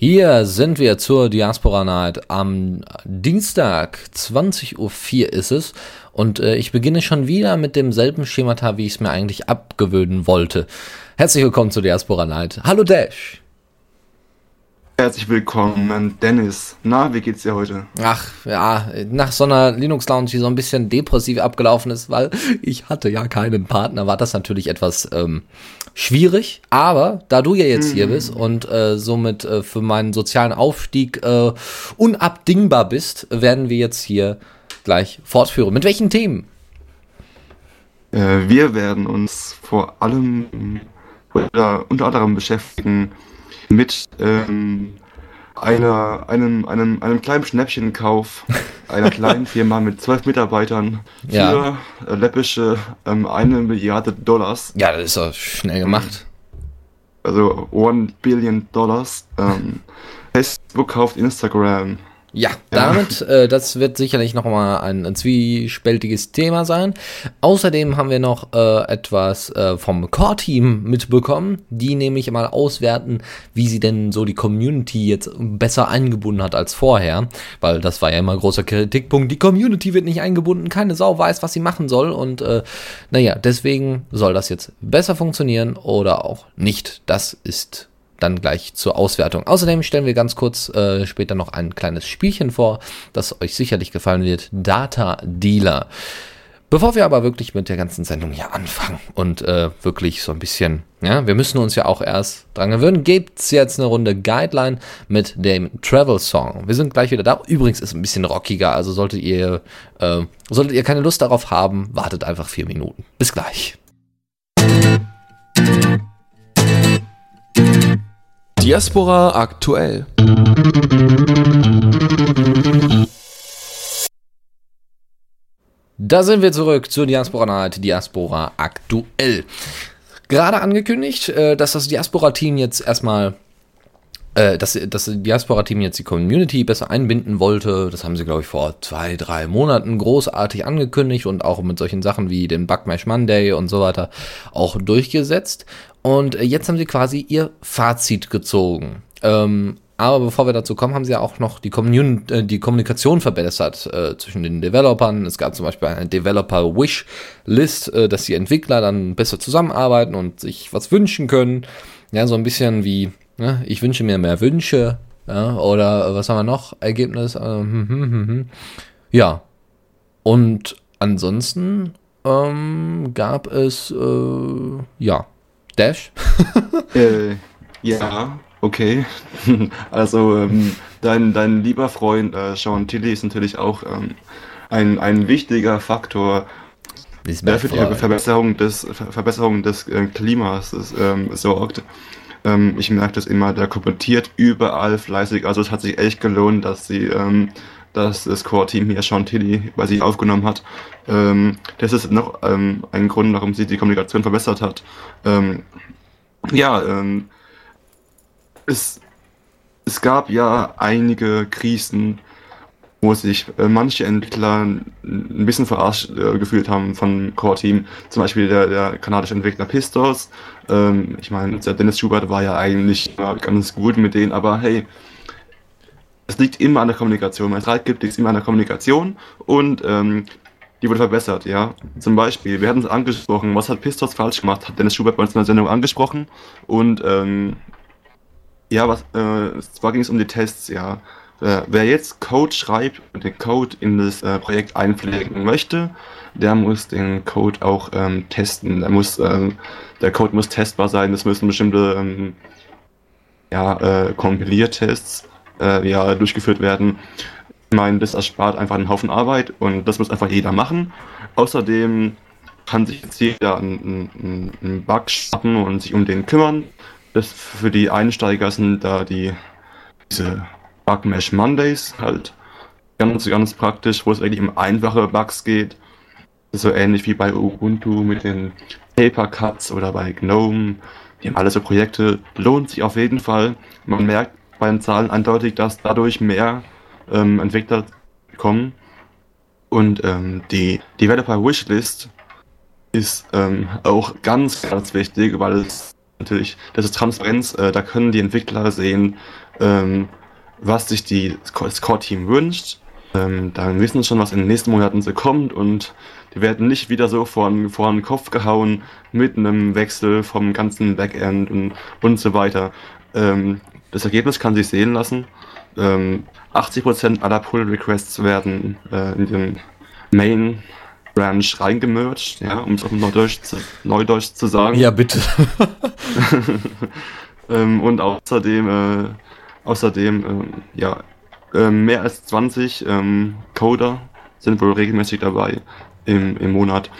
Hier sind wir zur Diaspora Night. Am Dienstag 20.04 Uhr ist es und äh, ich beginne schon wieder mit demselben Schemata, wie ich es mir eigentlich abgewöhnen wollte. Herzlich willkommen zur Diaspora Night. Hallo Dash. Herzlich willkommen, Dennis. Na, wie geht's dir heute? Ach, ja, nach so einer Linux-Lounge, die so ein bisschen depressiv abgelaufen ist, weil ich hatte ja keinen Partner, war das natürlich etwas ähm, schwierig. Aber da du ja jetzt hier mhm. bist und äh, somit äh, für meinen sozialen Aufstieg äh, unabdingbar bist, werden wir jetzt hier gleich fortführen. Mit welchen Themen? Äh, wir werden uns vor allem oder unter anderem beschäftigen mit ähm, einer, einem, einem, einem kleinen Schnäppchenkauf einer kleinen Firma mit zwölf Mitarbeitern für ja. läppische ähm, eine Milliarde Dollars. Ja, das ist doch schnell gemacht. Also one Billion Dollars. Ähm, Facebook kauft Instagram. Ja, damit, äh, das wird sicherlich nochmal ein, ein zwiespältiges Thema sein. Außerdem haben wir noch äh, etwas äh, vom Core-Team mitbekommen, die nämlich mal auswerten, wie sie denn so die Community jetzt besser eingebunden hat als vorher. Weil das war ja immer ein großer Kritikpunkt. Die Community wird nicht eingebunden, keine Sau weiß, was sie machen soll. Und äh, naja, deswegen soll das jetzt besser funktionieren oder auch nicht. Das ist dann gleich zur Auswertung. Außerdem stellen wir ganz kurz äh, später noch ein kleines Spielchen vor, das euch sicherlich gefallen wird. Data Dealer. Bevor wir aber wirklich mit der ganzen Sendung hier anfangen und äh, wirklich so ein bisschen, ja, wir müssen uns ja auch erst dran gewöhnen, gibt's jetzt eine Runde Guideline mit dem Travel Song. Wir sind gleich wieder da. Übrigens ist es ein bisschen rockiger, also solltet ihr, äh, solltet ihr keine Lust darauf haben, wartet einfach vier Minuten. Bis gleich. Diaspora aktuell. Da sind wir zurück zur Diaspora Night, Diaspora aktuell. Gerade angekündigt, äh, dass das Diaspora-Team jetzt erstmal äh, dass, das Diaspora-Team jetzt die Community besser einbinden wollte. Das haben sie, glaube ich, vor zwei, drei Monaten großartig angekündigt und auch mit solchen Sachen wie den Bugmash Monday und so weiter auch durchgesetzt. Und äh, jetzt haben sie quasi ihr Fazit gezogen. Ähm, aber bevor wir dazu kommen, haben sie ja auch noch die, Kommun äh, die Kommunikation verbessert äh, zwischen den Developern. Es gab zum Beispiel eine Developer-Wish-List, äh, dass die Entwickler dann besser zusammenarbeiten und sich was wünschen können. Ja, so ein bisschen wie, ne, ich wünsche mir mehr Wünsche. Ja, oder was haben wir noch? Ergebnis. Äh, hm, hm, hm, hm. ja. Und ansonsten ähm, gab es, äh, ja, Dash? äh, ja, okay. also ähm, dein, dein lieber Freund äh, Sean Tilly ist natürlich auch ähm, ein, ein wichtiger Faktor, der für die Verbesserung des, Verbesserung des äh, Klimas ist, ähm, sorgt. Ähm, ich merke das immer, der kommentiert überall fleißig. Also es hat sich echt gelohnt, dass sie ähm, dass das Core-Team hier Sean Tilly bei sich aufgenommen hat. Ähm, das ist noch ähm, ein Grund, warum sie die Kommunikation verbessert hat. Ähm, ja, ähm, es, es gab ja einige Krisen, wo sich äh, manche Entwickler ein bisschen verarscht äh, gefühlt haben vom Core-Team. Zum Beispiel der, der kanadische Entwickler Pistols. Ähm, ich meine, der Dennis Schubert war ja eigentlich ganz gut mit denen, aber hey, es liegt immer an der Kommunikation. Wenn es Streit gibt, liegt es immer an der Kommunikation und ähm, die wurde verbessert, ja. Zum Beispiel, wir hatten es angesprochen, was hat Pistos falsch gemacht, hat Dennis Schubert bei uns in der Sendung angesprochen und ähm, ja, was, äh, zwar ging es um die Tests, ja. Äh, wer jetzt Code schreibt und den Code in das äh, Projekt einpflegen möchte, der muss den Code auch ähm, testen. Der, muss, ähm, der Code muss testbar sein, es müssen bestimmte ähm, ja, äh, Kompiliertests äh, ja, durchgeführt werden. Ich meine, das erspart einfach einen Haufen Arbeit und das muss einfach jeder machen. Außerdem kann sich jetzt jeder einen, einen Bug starten und sich um den kümmern. Das für die Einsteiger sind da die diese Bug Mesh Mondays halt. ganz, ganz praktisch, wo es wirklich um einfache Bugs geht. So ähnlich wie bei Ubuntu mit den Paper Cuts oder bei GNOME. Die haben alle so Projekte. Lohnt sich auf jeden Fall. Man merkt bei den Zahlen eindeutig, dass dadurch mehr ähm, Entwickler kommen. Und ähm, die Developer Wishlist ist ähm, auch ganz, ganz wichtig, weil es natürlich, das ist Transparenz, äh, da können die Entwickler sehen, ähm, was sich die, das Core-Team wünscht. Ähm, dann wissen sie schon, was in den nächsten Monaten so kommt und die werden nicht wieder so vor, vor den Kopf gehauen mit einem Wechsel vom ganzen Backend und, und so weiter. Ähm, das Ergebnis kann sich sehen lassen. Ähm, 80% aller Pull-Requests werden äh, in den Main Branch reingemerged, ja, um es auf Neudeutsch zu, Neudeutsch zu sagen. Ja, bitte. ähm, und außerdem, äh, außerdem, äh, ja, mehr als 20 ähm, Coder sind wohl regelmäßig dabei im, im Monat.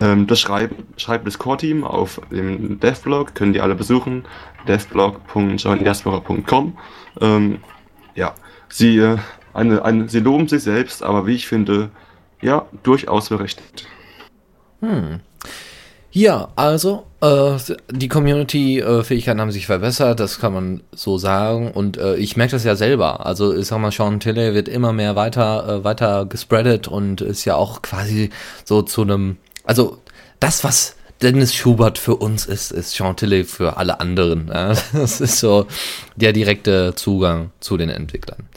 Ähm, das schreibt, schreibt das Core-Team auf dem Devblog, können die alle besuchen, devblog.joindiaspora.com. Ähm, ja, sie, äh, eine, eine, sie loben sich selbst, aber wie ich finde, ja, durchaus berechtigt. Hm. Ja, also äh, die Community-Fähigkeiten haben sich verbessert, das kann man so sagen. Und äh, ich merke das ja selber. Also ich sag mal, Sean Tilley wird immer mehr weiter, äh, weiter gespreadet und ist ja auch quasi so zu einem, also das, was Dennis Schubert für uns ist, ist Sean Tilley für alle anderen. Ja? Das ist so der direkte Zugang zu den Entwicklern.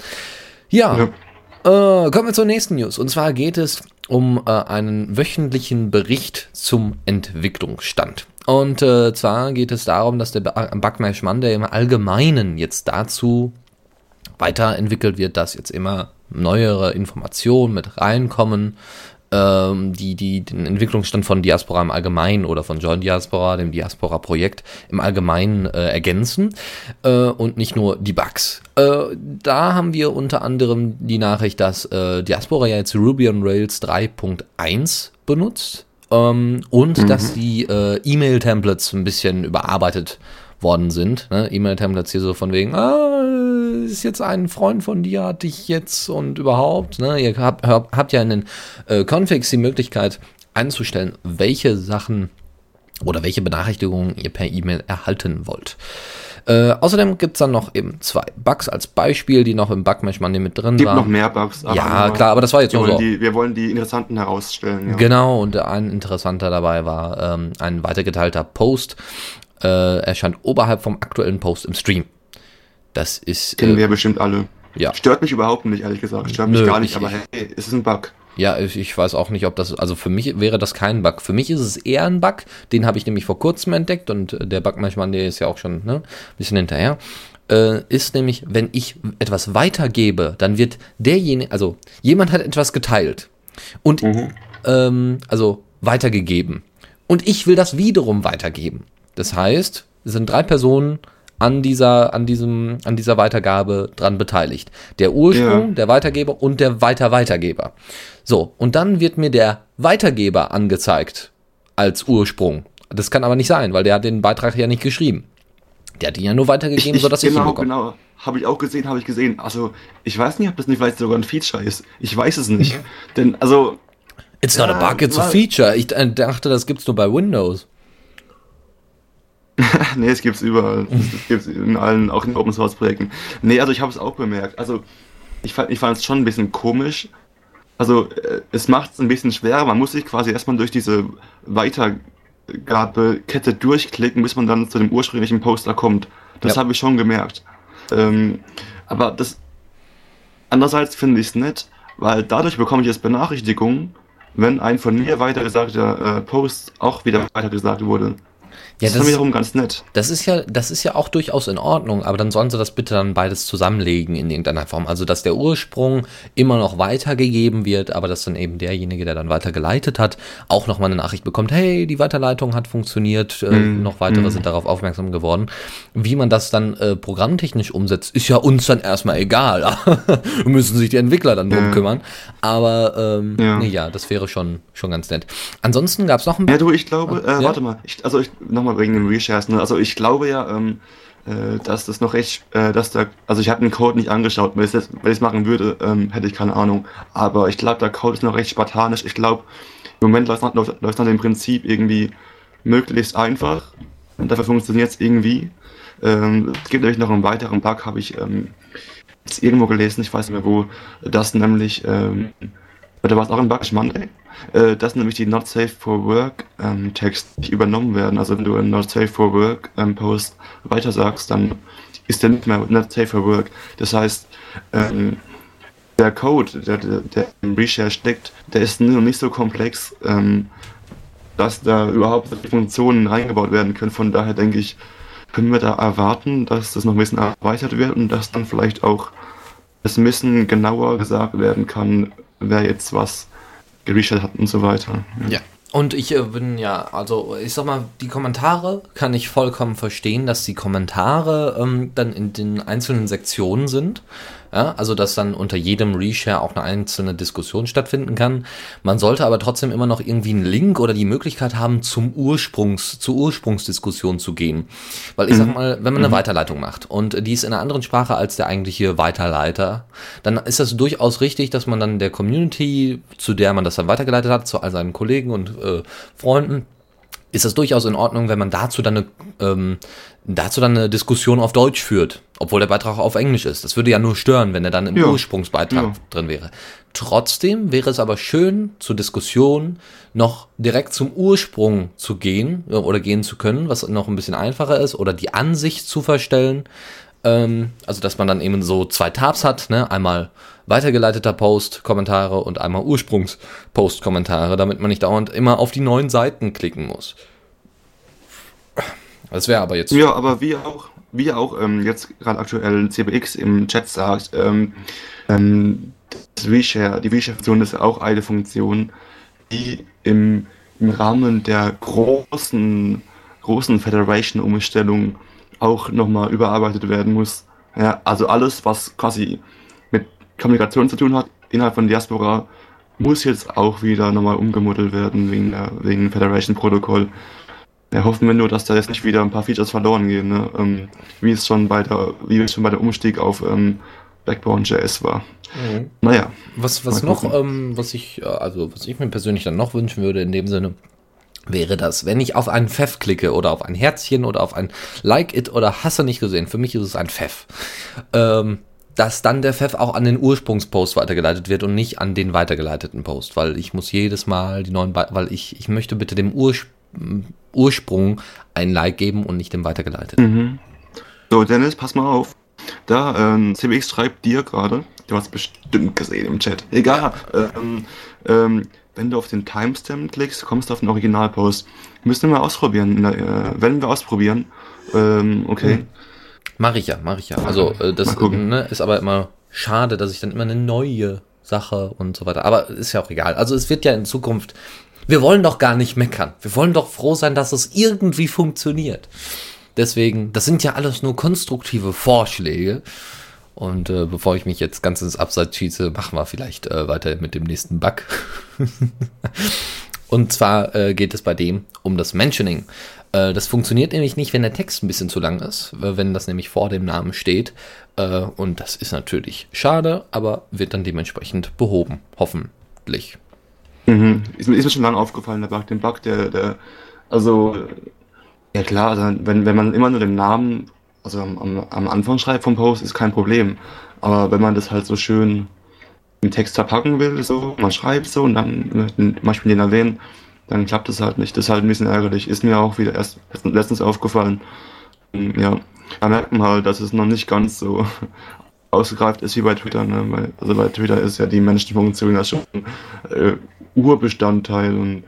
Ja, ja. Äh, kommen wir zur nächsten News. Und zwar geht es um äh, einen wöchentlichen Bericht zum Entwicklungsstand. Und äh, zwar geht es darum, dass der Backmash Monday im Allgemeinen jetzt dazu weiterentwickelt wird, dass jetzt immer neuere Informationen mit reinkommen, ähm, die, die den Entwicklungsstand von Diaspora im Allgemeinen oder von Join Diaspora, dem Diaspora-Projekt im Allgemeinen äh, ergänzen äh, und nicht nur die Bugs. Äh, da haben wir unter anderem die Nachricht, dass äh, Diaspora ja jetzt Ruby on Rails 3.1 benutzt ähm, und mhm. dass die äh, E-Mail-Templates ein bisschen überarbeitet worden sind. Ne? E-Mail-Templates hier so von wegen, ah, ist jetzt ein Freund von dir, hat dich jetzt und überhaupt. Ne? Ihr habt, habt ja in den äh, Configs die Möglichkeit einzustellen, welche Sachen oder welche Benachrichtigungen ihr per E-Mail erhalten wollt. Äh, außerdem gibt es dann noch eben zwei Bugs als Beispiel, die noch im Bugmesh Money mit drin gibt waren. noch mehr Bugs. ja, klar, aber das war jetzt nur so. Die, wir wollen die interessanten herausstellen. Ja. Genau, und ein interessanter dabei war ähm, ein weitergeteilter Post. Äh, erscheint oberhalb vom aktuellen Post im Stream. Das ist. Kennen äh, wir bestimmt alle. Ja. Stört mich überhaupt nicht, ehrlich gesagt. Stört mich Nö, gar nicht, ich- aber hey, es ist ein Bug. Ja, ich, ich weiß auch nicht, ob das, also für mich wäre das kein Bug. Für mich ist es eher ein Bug, den habe ich nämlich vor kurzem entdeckt und äh, der Bug manchmal, der ist ja auch schon ne, ein bisschen hinterher. Äh, ist nämlich, wenn ich etwas weitergebe, dann wird derjenige, also jemand hat etwas geteilt und ähm, also weitergegeben und ich will das wiederum weitergeben. Das heißt, es sind drei Personen an dieser, an diesem, an dieser Weitergabe dran beteiligt. Der Ursprung, Ja. der Weitergeber und der Weiter-Weitergeber. So, und dann wird mir der Weitergeber angezeigt als Ursprung. Das kann aber nicht sein, weil der hat den Beitrag ja nicht geschrieben. Der hat ihn ja nur weitergegeben, sodass ich ihn genau, bekomme. genau. Habe ich auch gesehen, habe ich gesehen. Also, ich weiß nicht, ob das nicht vielleicht sogar ein Feature ist. Ich weiß es nicht. Denn, also, It's not a Ja, bug, it's a feature. Ich äh, dachte, das gibt's nur bei Windows. nee, es gibt's überall. Es gibt's in allen, auch in Open Source Projekten. Nee, also ich habe es auch bemerkt. Also, ich fand ich fand es schon ein bisschen komisch. Also, äh, es macht es ein bisschen schwerer. Man muss sich quasi erstmal durch diese Weitergabekette durchklicken, bis man dann zu dem ursprünglichen Poster kommt. Das Ja. habe ich schon gemerkt. Ähm, aber das. Andererseits finde ich es nett, weil dadurch bekomme ich jetzt Benachrichtigungen, wenn ein von mir weitergesagter äh, Post auch wieder weitergesagt wurde. Ja, das ist wiederum ganz nett. Das ist ja, das ist ja auch durchaus in Ordnung, aber dann sollen sie das bitte dann beides zusammenlegen in irgendeiner Form. Also, dass der Ursprung immer noch weitergegeben wird, aber dass dann eben derjenige, der dann weitergeleitet hat, auch nochmal eine Nachricht bekommt, hey, die Weiterleitung hat funktioniert, äh, Mm, noch weitere mm. sind darauf aufmerksam geworden. Wie man das dann äh, programmtechnisch umsetzt, ist ja uns dann erstmal egal. Müssen sich die Entwickler dann drum Ja. kümmern. Aber ähm, Ja. nee, ja, das wäre schon, schon ganz nett. Ansonsten gab es noch ein Ja, du, ich glaube, äh, Ja? warte mal, ich, also ich nochmal wegen dem Reshares, ne? Also ich glaube ja, ähm, äh, dass das noch recht, äh, dass da, also ich habe den Code nicht angeschaut, wenn ich es machen würde, ähm, hätte ich keine Ahnung. Aber ich glaube, der Code ist noch recht spartanisch. Ich glaube, im Moment läuft es nach dem Prinzip irgendwie möglichst einfach. Und dafür funktioniert es irgendwie. Ähm, es gibt nämlich noch einen weiteren Bug, habe ich ähm, jetzt irgendwo gelesen, ich weiß nicht mehr wo, dass nämlich, ähm, oder war es auch ein Bug, Monday, äh, dass nämlich die Not Safe for Work ähm, Text übernommen werden. Also wenn du einen Not Safe for Work ähm, Post weiter sagst, dann ist der nicht mehr Not Safe for Work. Das heißt, ähm, der Code, der, der, im Reshare steckt, der ist noch nicht so komplex, ähm, dass da überhaupt Funktionen reingebaut werden können. Von daher denke ich, können wir da erwarten, dass das noch ein bisschen erweitert wird und dass dann vielleicht auch es ein bisschen genauer gesagt werden kann, wer jetzt was gereset hat und so weiter. Ja. Und ich äh, bin ja, also ich sag mal, die Kommentare kann ich vollkommen verstehen, dass die Kommentare ähm, dann in den einzelnen Sektionen sind. Ja, also dass dann unter jedem Reshare auch eine einzelne Diskussion stattfinden kann. Man sollte aber trotzdem immer noch irgendwie einen Link oder die Möglichkeit haben, zum Ursprungs, zur Ursprungsdiskussion zu gehen. Weil ich mhm. sag mal, wenn man eine mhm. Weiterleitung macht und die ist in einer anderen Sprache als der eigentliche Weiterleiter, dann ist das durchaus richtig, dass man dann der Community, zu der man das dann weitergeleitet hat, zu all seinen Kollegen und äh, Freunden, ist das durchaus in Ordnung, wenn man dazu dann eine, ähm, dazu dann eine Diskussion auf Deutsch führt, obwohl der Beitrag auf Englisch ist. Das würde ja nur stören, wenn er dann im ja. Ursprungsbeitrag ja. drin wäre. Trotzdem wäre es aber schön, zur Diskussion noch direkt zum Ursprung zu gehen äh, oder gehen zu können, was noch ein bisschen einfacher ist, oder die Ansicht zu verstellen. Ähm, also, dass man dann eben so zwei Tabs hat, ne? einmal weitergeleiteter Post, Kommentare und einmal Ursprungs-Post, Kommentare, damit man nicht dauernd immer auf die neuen Seiten klicken muss. Das wäre aber jetzt. Ja, aber wie auch, wie auch ähm, jetzt gerade aktuell CBX im Chat sagt, ähm, ähm, das Reshare, die Reshare-Funktion ist auch eine Funktion, die im, im Rahmen der großen, großen Federation-Umstellung auch nochmal überarbeitet werden muss. Ja, also alles, was quasi Kommunikation zu tun hat innerhalb von Diaspora, muss jetzt auch wieder nochmal umgemodelt werden wegen, wegen Federation-Protokoll. Ja, hoffen wir nur, dass da jetzt nicht wieder ein paar Features verloren gehen, ne? ähm, wie es schon bei der, wie es schon bei der Umstieg auf ähm, Backbone.js war. Mhm. Naja. Was, was noch, ähm, was ich, äh, also was ich mir persönlich dann noch wünschen würde in dem Sinne, wäre das, wenn ich auf einen Pfeff klicke oder auf ein Herzchen oder auf ein Like It oder Hasse nicht gesehen, für mich ist es ein Pfeff. Ähm, dass dann der Pfeff auch an den Ursprungspost weitergeleitet wird und nicht an den weitergeleiteten Post, weil ich muss jedes Mal die neuen, Be weil ich, ich möchte bitte dem Urs Ursprung ein Like geben und nicht dem weitergeleiteten. Mhm. So, Dennis, pass mal auf. Da, ähm, CBX schreibt dir gerade, du hast bestimmt gesehen im Chat. Egal. Ja. Ähm, ähm, wenn du auf den Timestamp klickst, kommst du auf den Originalpost. Müssen wir ausprobieren. Äh, werden wir ausprobieren. Ähm, okay. Mhm. Mache ich ja, mache ich ja. Also äh, das ne, ist aber immer schade, dass ich dann immer eine neue Sache und so weiter. Aber ist ja auch egal. Also es wird ja in Zukunft. Wir wollen doch gar nicht meckern. Wir wollen doch froh sein, dass es irgendwie funktioniert. Deswegen, das sind ja alles nur konstruktive Vorschläge. Und äh, bevor ich mich jetzt ganz ins Abseits schieße, machen wir vielleicht äh, weiter mit dem nächsten Bug. Und zwar äh, geht es bei dem um das Mentioning. Äh, das funktioniert nämlich nicht, wenn der Text ein bisschen zu lang ist, wenn das nämlich vor dem Namen steht. Äh, und das ist natürlich schade, aber wird dann dementsprechend behoben, hoffentlich. Mhm. Ist, mir, ist mir schon lange aufgefallen, der Bug. Den Bug, der, der also, ja klar, also wenn, wenn man immer nur den Namen, also am, am Anfang schreibt vom Post, ist kein Problem. Aber wenn man das halt so schön im Text verpacken will, so, man schreibt so und dann zum Beispiel den erwähnen, dann klappt es halt nicht. Das ist halt ein bisschen ärgerlich. Ist mir auch wieder erst letztens aufgefallen. Ja, da merkt man halt, dass es noch nicht ganz so ausgereift ist wie bei Twitter. Ne? Weil, also bei Twitter ist ja die Menschenfunktion ja schon äh, Urbestandteil und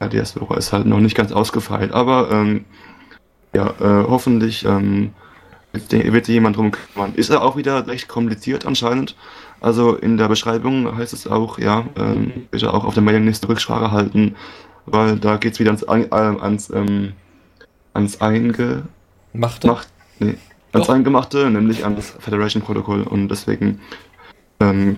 ja, die Explorer ist halt noch nicht ganz ausgefeilt. Aber ähm, ja, äh, hoffentlich ähm, wird sich jemand drum kümmern. Ist er auch wieder recht kompliziert anscheinend. Also in der Beschreibung heißt es auch, ja, ähm, bitte auch auf der Mailingliste Rücksprache halten, weil da geht es wieder ans, äh, ans, ähm, ans Eingemachte. Macht, nee, ans Eingemachte, nämlich ans Federation-Protokoll und deswegen ähm,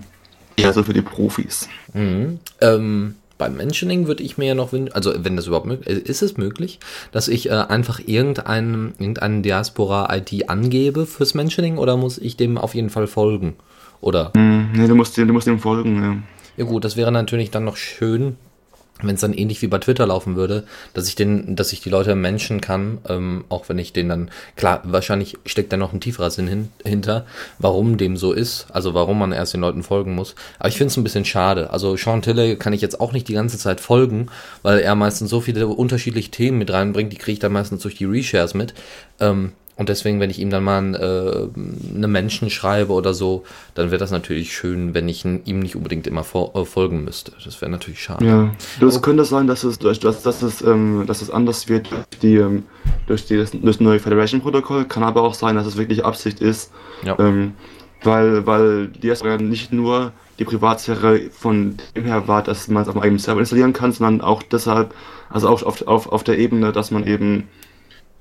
eher so für die Profis. Mhm. Ähm, beim Mentioning würde ich mir ja noch wünschen, also wenn das überhaupt möglich ist, ist es möglich, dass ich äh, einfach irgendeinen, irgendeinen Diaspora-ID angebe fürs Mentioning oder muss ich dem auf jeden Fall folgen? Oder? Mm, nee, du musst, dem- du musst dem folgen, ja. Ja gut, das wäre natürlich dann noch schön, wenn es dann ähnlich wie bei Twitter laufen würde, dass ich den, dass ich die Leute menschen kann, ähm, auch wenn ich den dann, klar, wahrscheinlich steckt da noch ein tieferer Sinn hin, hinter, warum dem so ist, also warum man erst den Leuten folgen muss. Aber ich finde es ein bisschen schade. Also Sean Tille kann ich jetzt auch nicht die ganze Zeit folgen, weil er meistens so viele unterschiedliche Themen mit reinbringt, die kriege ich dann meistens durch die Reshares mit. Ähm, und deswegen, wenn ich ihm dann mal äh, eine Menschen schreibe oder so, dann wäre das natürlich schön, wenn ich ihm nicht unbedingt immer äh, folgen müsste. Das wäre natürlich schade. Ja, das könnte sein, dass es, dass, dass, dass es, ähm, dass es anders wird durch, die, ähm, durch, die, das, das neue Federation-Protokoll. Kann aber auch sein, dass es wirklich Absicht ist, Ja. ähm, weil, weil Diaspora nicht nur die Privatsphäre von dem her war, dass man es auf einem eigenen Server installieren kann, sondern auch deshalb, also auch auf, auf, auf der Ebene, dass man eben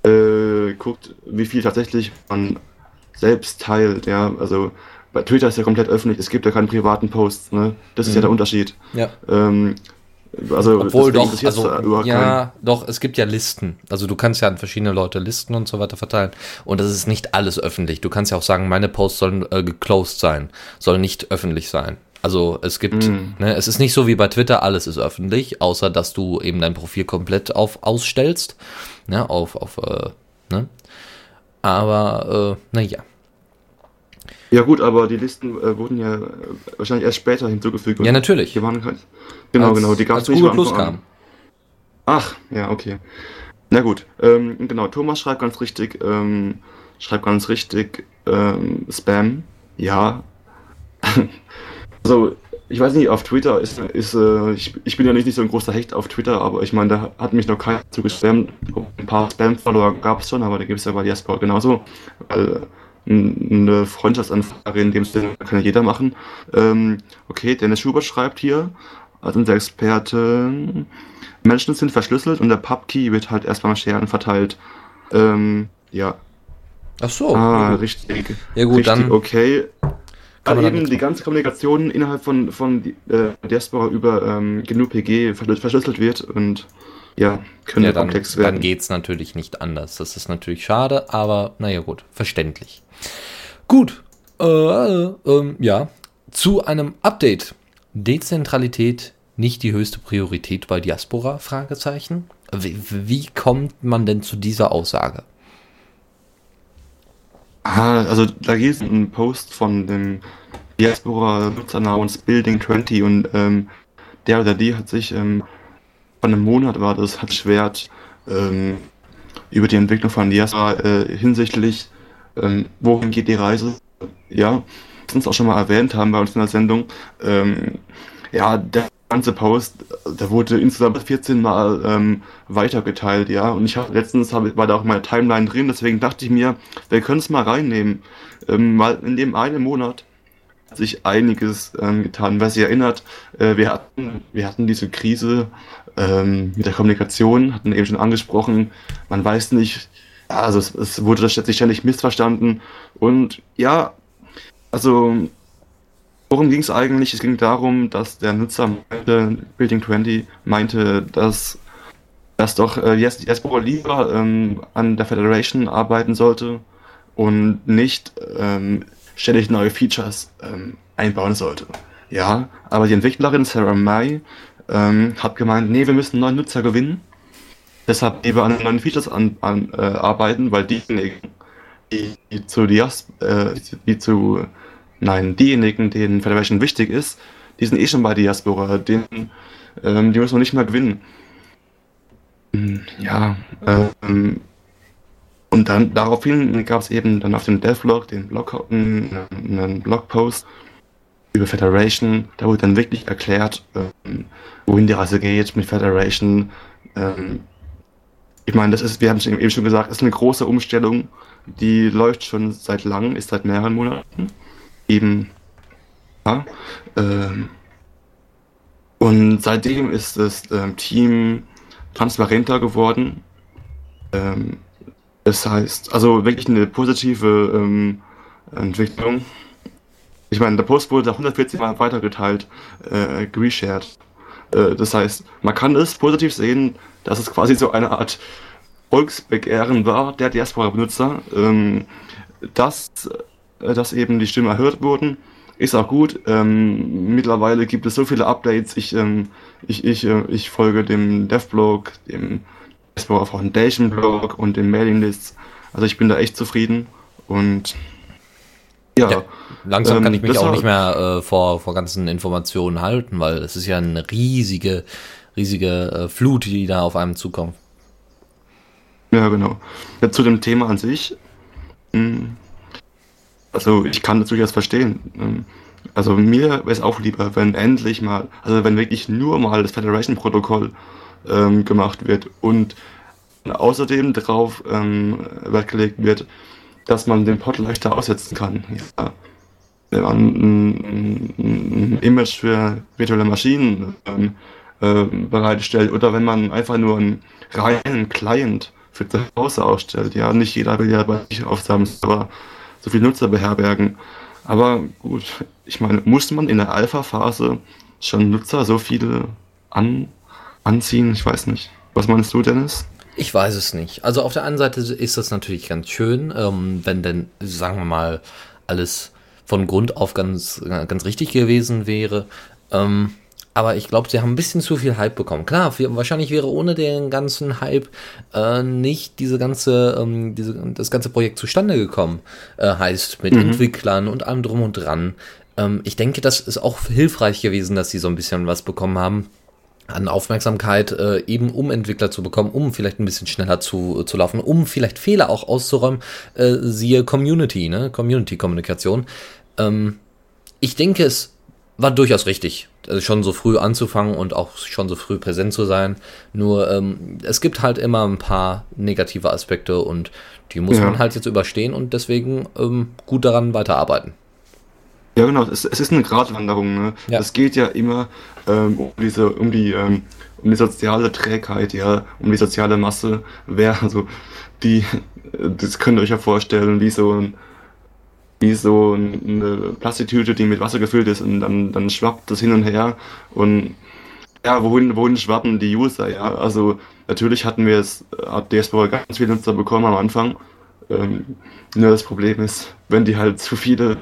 äh, guckt, wie viel tatsächlich man selbst teilt. Ja, also bei Twitter ist ja komplett öffentlich, es gibt ja keine privaten Posts, ne? Das ist ja der Unterschied. Ja. Ähm, also Obwohl doch, also ja, doch, es gibt ja Listen. Also du kannst ja an verschiedene Leute Listen und so weiter verteilen. Und das ist nicht alles öffentlich. Du kannst ja auch sagen, meine Posts sollen äh, geclosed sein, sollen nicht öffentlich sein. Also es gibt, Mm. ne, es ist nicht so wie bei Twitter, alles ist öffentlich, außer dass du eben dein Profil komplett auf ausstellst, ne, auf, auf, äh, ne. Aber, äh, naja. Ja gut, aber die Listen äh, wurden ja äh, wahrscheinlich erst später hinzugefügt. Ja, natürlich. Die waren halt, genau, Als- genau, die gab es nicht Google Plus an. kam. Ach, ja, okay. Na gut, ähm, genau, Thomas schreibt ganz richtig, ähm, schreibt ganz richtig, ähm, Spam, ja. also, ich weiß nicht, auf Twitter ist, ist äh, ich, ich bin ja nicht, nicht so ein großer Hecht auf Twitter, aber ich meine, da hat mich noch keiner zu gespammt. Ein paar Spam-Follower gab es schon, aber da gibt es ja bei Diaspora genauso. Weil eine Freundschaftsanfrage in dem Sinne kann ja jeder machen. Ähm, okay, Dennis Schubert schreibt hier, als unser Experte, Menschen sind verschlüsselt und der Pubkey wird halt erst beim Sharen verteilt. Ähm, ja. Ach so. ah, ja, gut. richtig. Ja, gut, richtig, dann- okay. Kann eben die ganze Kommunikation innerhalb von, von äh, Diaspora über ähm, GNU PG verschlü- verschlüsselt wird und ja, könnte Ja, dann, komplex dann werden. geht's natürlich nicht anders. Das ist natürlich schade, aber naja gut, verständlich. Gut, äh, ähm, ja, zu einem Update. Dezentralität nicht die höchste Priorität bei Diaspora? Fragezeichen. Wie, wie kommt man denn zu dieser Aussage? Ah, also da gibt es einen Post von dem Diaspora-Nutzer namens Building20 und ähm, der oder die hat sich ähm, vor einem Monat war das, hat schwert ähm, über die Entwicklung von Diaspora äh, hinsichtlich, ähm, wohin geht die Reise, ja, wir uns auch schon mal erwähnt haben bei uns in der Sendung, ähm, ja, der ganze Post, der wurde insgesamt 14 Mal ähm, weitergeteilt, ja. Und ich habe letztens hab, war da auch meine Timeline drin, deswegen dachte ich mir, wir können es mal reinnehmen. Ähm, weil in dem einen Monat hat sich einiges ähm, getan. Wer sich erinnert, äh, wir hatten, wir hatten diese Krise ähm, mit der Kommunikation, hatten eben schon angesprochen, man weiß nicht, also es, es wurde ständig missverstanden und ja, also Worum ging es eigentlich? Es ging darum, dass der Nutzer meinte, Building20 meinte, dass, dass doch äh, Diaspora lieber ähm, an der Federation arbeiten sollte und nicht ähm, ständig neue Features ähm, einbauen sollte. Ja, aber die Entwicklerin Sarah Mai ähm, hat gemeint, nee, wir müssen neuen Nutzer gewinnen. Deshalb lieber an neuen Features an, an, äh, arbeiten, weil diejenigen, die, die zu Dias, äh, die zu Nein, diejenigen, denen Federation wichtig ist, die sind eh schon bei Diaspora. Den, ähm, die müssen wir nicht mehr gewinnen. Hm, Ja, ähm, und dann daraufhin gab es eben dann auf dem Devlog den Blog, einen, einen Blogpost über Federation. Da wurde dann wirklich erklärt, ähm, wohin die Reise geht mit Federation. Ähm, ich meine, das ist, wir haben es eben schon gesagt, ist eine große Umstellung. Die läuft schon seit langem, ist seit mehreren Monaten eben ja, ähm, und seitdem ist das ähm, Team transparenter geworden. Ähm, das heißt, also wirklich eine positive ähm, Entwicklung. Ich meine, der Post wurde 140 Mal weitergeteilt, äh, reshared. Äh, das heißt, man kann es positiv sehen, dass es quasi so eine Art Volksbegehren war der Diaspora-Benutzer, ähm, dass, dass eben die Stimmen erhört wurden. Ist auch gut. Ähm, mittlerweile gibt es so viele Updates. Ich, ähm, ich, ich, äh, ich folge dem Dev-Blog, dem Diaspora Foundation Blog und den Mailing-Lists. Also ich bin da echt zufrieden und ja. ja langsam kann ich mich auch nicht mehr äh, vor, vor ganzen Informationen halten, weil es ist ja eine riesige, riesige äh, Flut, die da auf einem zukommt. Ja, genau. Ja, zu dem Thema an sich. Hm, also ich kann das durchaus verstehen. Ähm, also mir wäre es auch lieber, wenn endlich mal, also wenn wirklich nur mal das Federation-Protokoll ähm, gemacht wird und außerdem darauf ähm, Wert gelegt wird, dass man den Pod leichter aussetzen kann. Ja. Wenn man ein, ein, Image für virtuelle Maschinen ähm, äh, bereitstellt oder wenn man einfach nur einen reinen Client für zu Hause ausstellt. Ja, nicht jeder will ja bei sich auf seinem Server so viele Nutzer beherbergen. Aber gut, ich meine, muss man in der Alpha-Phase schon Nutzer so viele an, anziehen? Ich weiß nicht. Was meinst du, Dennis? Ich weiß es nicht. Also auf der einen Seite ist das natürlich ganz schön, ähm, wenn denn, sagen wir mal, alles von Grund auf ganz, ganz richtig gewesen wäre. Ähm, aber ich glaube, sie haben ein bisschen zu viel Hype bekommen. Klar, wahrscheinlich wäre ohne den ganzen Hype äh, nicht diese ganze, ähm, diese, das ganze Projekt zustande gekommen. Äh, heißt, mit mhm. Entwicklern und allem drum und dran. Ähm, ich denke, das ist auch hilfreich gewesen, dass sie so ein bisschen was bekommen haben an Aufmerksamkeit, äh, eben um Entwickler zu bekommen, um vielleicht ein bisschen schneller zu, zu laufen, um vielleicht Fehler auch auszuräumen, äh, siehe Community, ne? Community-Kommunikation. Ähm, ich denke, es war durchaus richtig, also schon so früh anzufangen und auch schon so früh präsent zu sein. Nur ähm, es gibt halt immer ein paar negative Aspekte und die muss ja. man halt jetzt überstehen und deswegen ähm, gut daran weiterarbeiten. Ja, genau, es, es ist eine Gratwanderung. Ne? Ja. Es geht ja immer ähm, um diese, um die, ähm, um die soziale Trägheit, ja, um die soziale Masse. Wer, also die, das könnt ihr euch ja vorstellen, wie so ein wie so eine Plastiktüte, die mit Wasser gefüllt ist und dann, dann schwappt das hin und her und ja, wohin, wohin schwappen die User, ja, also natürlich hatten wir es, hat Diaspora ganz viele Nutzer bekommen am Anfang, ähm, nur das Problem ist, wenn die halt zu viele,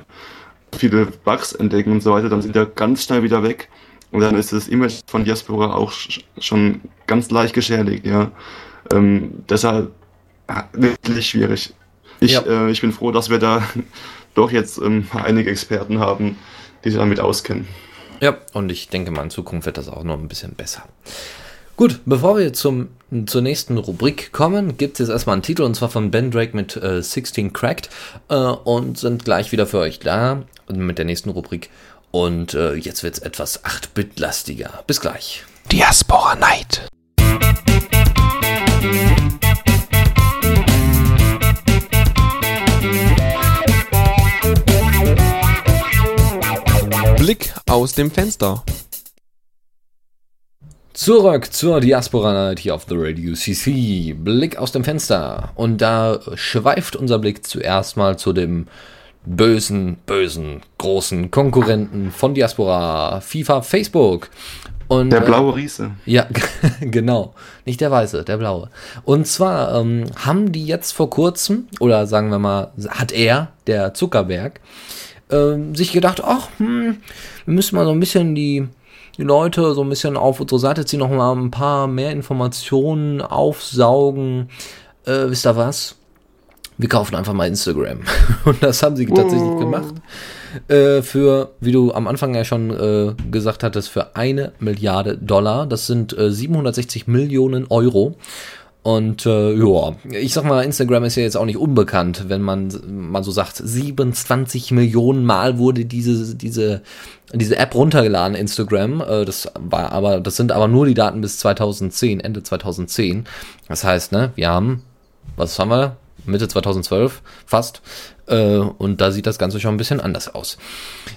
viele Bugs entdecken und so weiter, dann sind die ganz schnell wieder weg. Und dann ist das Image von Diaspora auch schon ganz leicht geschädigt, ja, ähm, deshalb wirklich schwierig. Ich, ja. äh, ich bin froh, dass wir da doch jetzt ähm, einige Experten haben, die sich damit auskennen. Ja, und ich denke mal, in Zukunft wird das auch noch ein bisschen besser. Gut, bevor wir zum, zur nächsten Rubrik kommen, gibt es jetzt erstmal einen Titel und zwar von Ben Drake mit äh, 16 Cracked äh, und sind gleich wieder für euch da mit der nächsten Rubrik. Und äh, jetzt wird es etwas 8-Bit-lastiger. Bis gleich. Diaspora Night. Blick aus dem Fenster. Zurück zur Diaspora Night hier auf The Radio CC. Blick aus dem Fenster. Und da schweift unser Blick zuerst mal zu dem bösen, bösen, großen Konkurrenten von Diaspora, FIFA Facebook. Und, der blaue äh, Riese. Äh, ja, genau. Nicht der weiße, der blaue. Und zwar ähm, haben die jetzt vor kurzem, oder sagen wir mal, hat er, der Zuckerberg, ähm, sich gedacht, ach, hm, wir müssen mal so ein bisschen die, die Leute so ein bisschen auf unsere Seite ziehen, noch mal ein paar mehr Informationen aufsaugen. Äh, wisst ihr was? Wir kaufen einfach mal Instagram. Und das haben sie tatsächlich oh. gemacht. Äh, für, wie du am Anfang ja schon äh, gesagt hattest, für eine Milliarde Dollar. Das sind äh, 760 Millionen Euro. Und äh, ja, ich sag mal, Instagram ist ja jetzt auch nicht unbekannt, wenn man mal so sagt, 27 Millionen Mal wurde diese, diese, diese App runtergeladen, Instagram. Äh, das war aber, das sind aber nur die Daten bis 2010, Ende 2010. Das heißt, ne, wir haben, was haben wir? Mitte 2012 fast. Äh, und da sieht das Ganze schon ein bisschen anders aus.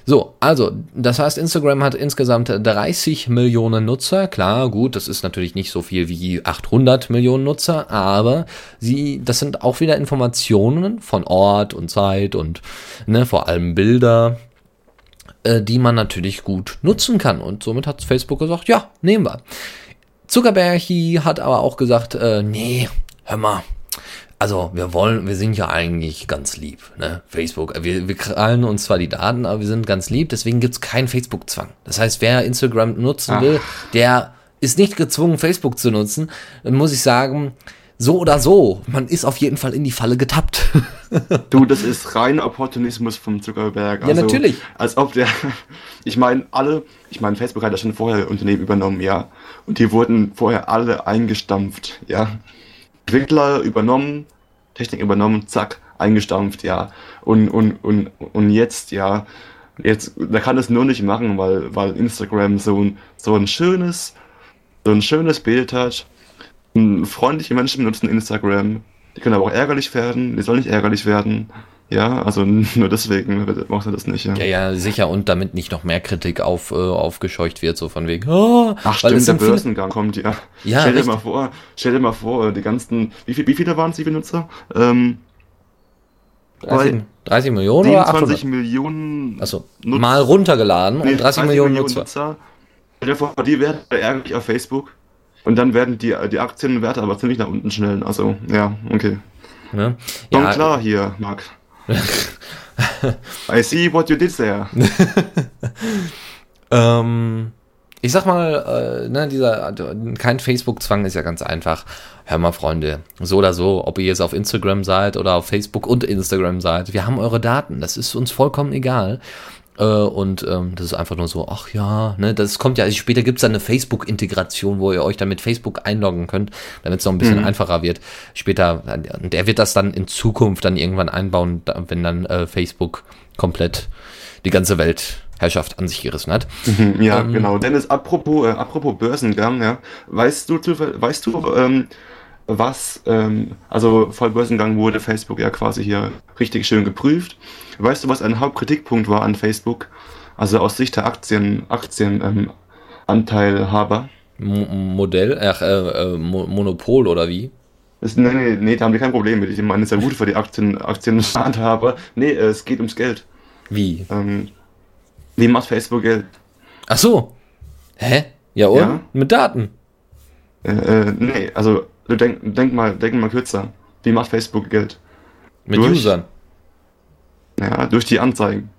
So, also, das heißt, Instagram hat insgesamt 30 Millionen Nutzer. Klar, gut, das ist natürlich nicht so viel wie 800 Millionen Nutzer, aber sie, das sind auch wieder Informationen von Ort und Zeit und ne, vor allem Bilder äh, die man natürlich gut nutzen kann. Und somit hat Facebook gesagt, ja, nehmen wir. Zuckerberg hat aber auch gesagt, äh, nee, hör mal, also wir wollen, wir sind ja eigentlich ganz lieb, ne? Facebook. Wir, wir krallen uns zwar die Daten, aber wir sind ganz lieb, deswegen gibt's keinen Facebook-Zwang. Das heißt, wer Instagram nutzen Ach. will, der ist nicht gezwungen, Facebook zu nutzen. Dann muss ich sagen, so oder so, man ist auf jeden Fall in die Falle getappt. Du, das ist reiner Opportunismus vom Zuckerberg. Also, Ja, natürlich. Als ob der, ich meine, alle, ich meine, Facebook hat ja schon vorher Unternehmen übernommen, ja. Und die wurden vorher alle eingestampft, ja. Entwickler übernommen, Technik übernommen, zack, eingestampft, ja. Und, und, und, und jetzt, ja, jetzt, da kann es nur nicht machen, weil, weil Instagram so ein, so ein schönes, so ein schönes Bild hat. Und freundliche Menschen benutzen Instagram. Die können aber auch ärgerlich werden, die sollen nicht ärgerlich werden. Ja, also nur deswegen macht er das nicht, ja. Ja, ja, sicher. Und damit nicht noch mehr Kritik auf, äh, aufgescheucht wird, so von wegen, oh, Ach weil stimmt, der Börsengang kommt, ja. Ja, stell dir mal vor, stell dir mal vor, die ganzen, wie, viel, wie viele waren es, die Benutzer? Ähm, 30, 30 Millionen oder 27 800? Millionen. Achso, Nutz- mal runtergeladen nee, und 30 Millionen Nutzer. Stell dir vor, die werden ärgerlich auf Facebook. Und dann werden die, die Aktienwerte aber ziemlich nach unten schnellen. Also, ja, okay. Ne? Ja, klar hier, Marc. I see what you did there. Ähm, ich sag mal, äh, ne, dieser kein Facebook-Zwang ist ja ganz einfach. Hör mal, Freunde, so oder so, ob ihr jetzt auf Instagram seid oder auf Facebook und Instagram seid, wir haben eure Daten. Das ist uns vollkommen egal. Äh, und ähm, das ist einfach nur so, ach ja, ne, das kommt ja, also später gibt's dann eine Facebook-Integration, wo ihr euch dann mit Facebook einloggen könnt, damit es noch ein bisschen einfacher wird. Später, der wird das dann in Zukunft dann irgendwann einbauen, wenn dann äh, Facebook komplett die ganze Weltherrschaft an sich gerissen hat. Mhm, Ja, Ähm, genau. Dennis, apropos, äh, apropos Börsengang, ja. Weißt du, weißt du, ähm, was, ähm, also vor Börsengang wurde Facebook ja quasi hier richtig schön geprüft. Weißt du, was ein Hauptkritikpunkt war an Facebook? Also aus Sicht der Aktien, Aktien, ähm, Modell, ach, äh, äh, Mo Monopol oder wie? Das, nee, nee, nee, da haben die kein Problem mit. Ich meine, es ist ja gut für die Aktien, Aktienanteilhaber. Nee, äh, es geht ums Geld. Wie? Ähm, wie macht Facebook Geld? Ach so. Hä? Ja, und? Ja. Mit Daten. Äh, äh, nee, also denk, denk mal, denk mal kürzer. Wie macht Facebook Geld? Mit Durch? Usern. Ja, durch die Anzeigen.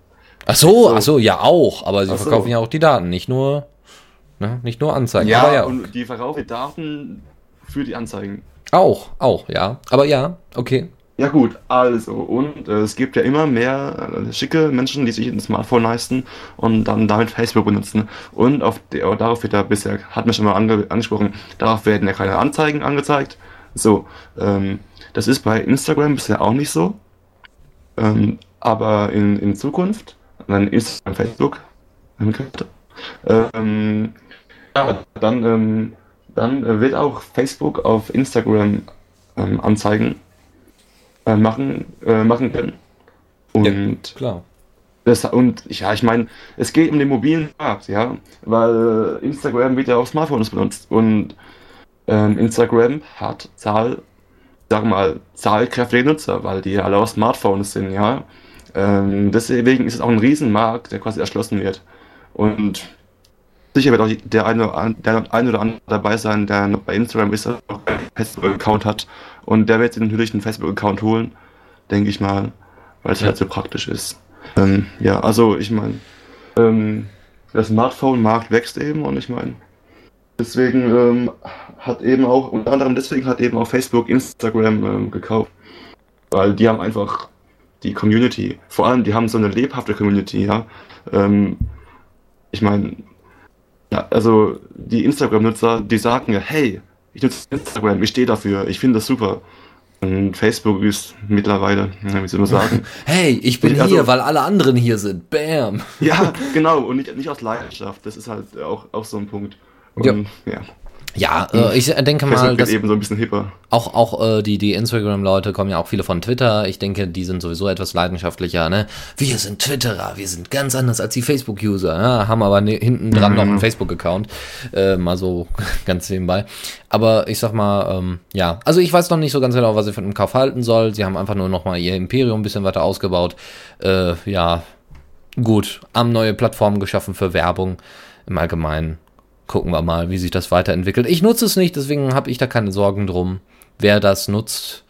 Ach so, so. ach so, ja auch. Aber sie Ach so. verkaufen ja auch die Daten, nicht nur, ne, nicht nur Anzeigen. Ja, ja. und die verkaufen Daten für die Anzeigen. Auch, auch, ja. Aber ja, okay. Ja gut, also und äh, es gibt ja immer mehr äh, schicke Menschen, die sich ein Smartphone leisten und dann damit Facebook benutzen. Und auf der, darauf wird ja bisher, hat man schon mal ange angesprochen, darauf werden ja keine Anzeigen angezeigt. So, ähm, das ist bei Instagram bisher auch nicht so. Ähm, aber in, in Zukunft, dann Instagram, Facebook, ähm, ja, dann, ähm, dann wird auch Facebook auf Instagram ähm, Anzeigen äh, machen, äh, machen können. Und, Klar. das, und ja, ich meine, es geht um den mobilen Markt, ja, weil Instagram wird ja auf Smartphones benutzt und ähm, Instagram hat Zahl, sag mal, zahlkräftige Nutzer, weil die alle auf Smartphones sind, ja. Ähm, deswegen ist es auch ein Riesenmarkt, der quasi erschlossen wird. Und sicher wird auch der eine, der eine oder andere dabei sein, der noch bei Instagram ist, der noch keinen Facebook-Account hat. Und der wird sich natürlich einen Facebook-Account holen, denke ich mal, weil es Ja. halt so praktisch ist. Ähm, ja, also ich meine, ähm, der Smartphone-Markt wächst eben und ich meine, deswegen ähm, hat eben auch, unter anderem deswegen hat eben auch Facebook Instagram ähm, gekauft. Weil die haben einfach die Community, vor allem die haben so eine lebhafte Community, ja. Ähm, ich meine, ja, also die Instagram-Nutzer, die sagen ja, hey, ich nutze Instagram, ich stehe dafür, ich finde das super. Und Facebook ist mittlerweile, ja, wie soll man sagen, Hey, ich bin Also- hier, weil alle anderen hier sind. Bam. ja, genau, und nicht, nicht aus Leidenschaft, das ist halt auch, auch so ein Punkt. Und, Ja. ja. Ja, äh, ich denke mal, Facebook dass eben so ein bisschen hipper. auch, auch äh, die, die Instagram-Leute kommen ja auch viele von Twitter. Ich denke, die sind sowieso etwas leidenschaftlicher. Ne? Wir sind Twitterer, wir sind ganz anders als die Facebook-User. Ja? Haben aber ne, hinten dran noch einen Facebook-Account. Äh, mal so ganz nebenbei. Aber ich sag mal, ähm, ja, also ich weiß noch nicht so ganz genau, was ich von dem Kauf halten soll. Sie haben einfach nur noch mal ihr Imperium ein bisschen weiter ausgebaut. Äh, ja, gut, haben neue Plattformen geschaffen für Werbung im Allgemeinen. Gucken wir mal, wie sich das weiterentwickelt. Ich nutze es nicht, deswegen habe ich da keine Sorgen drum. Wer das nutzt,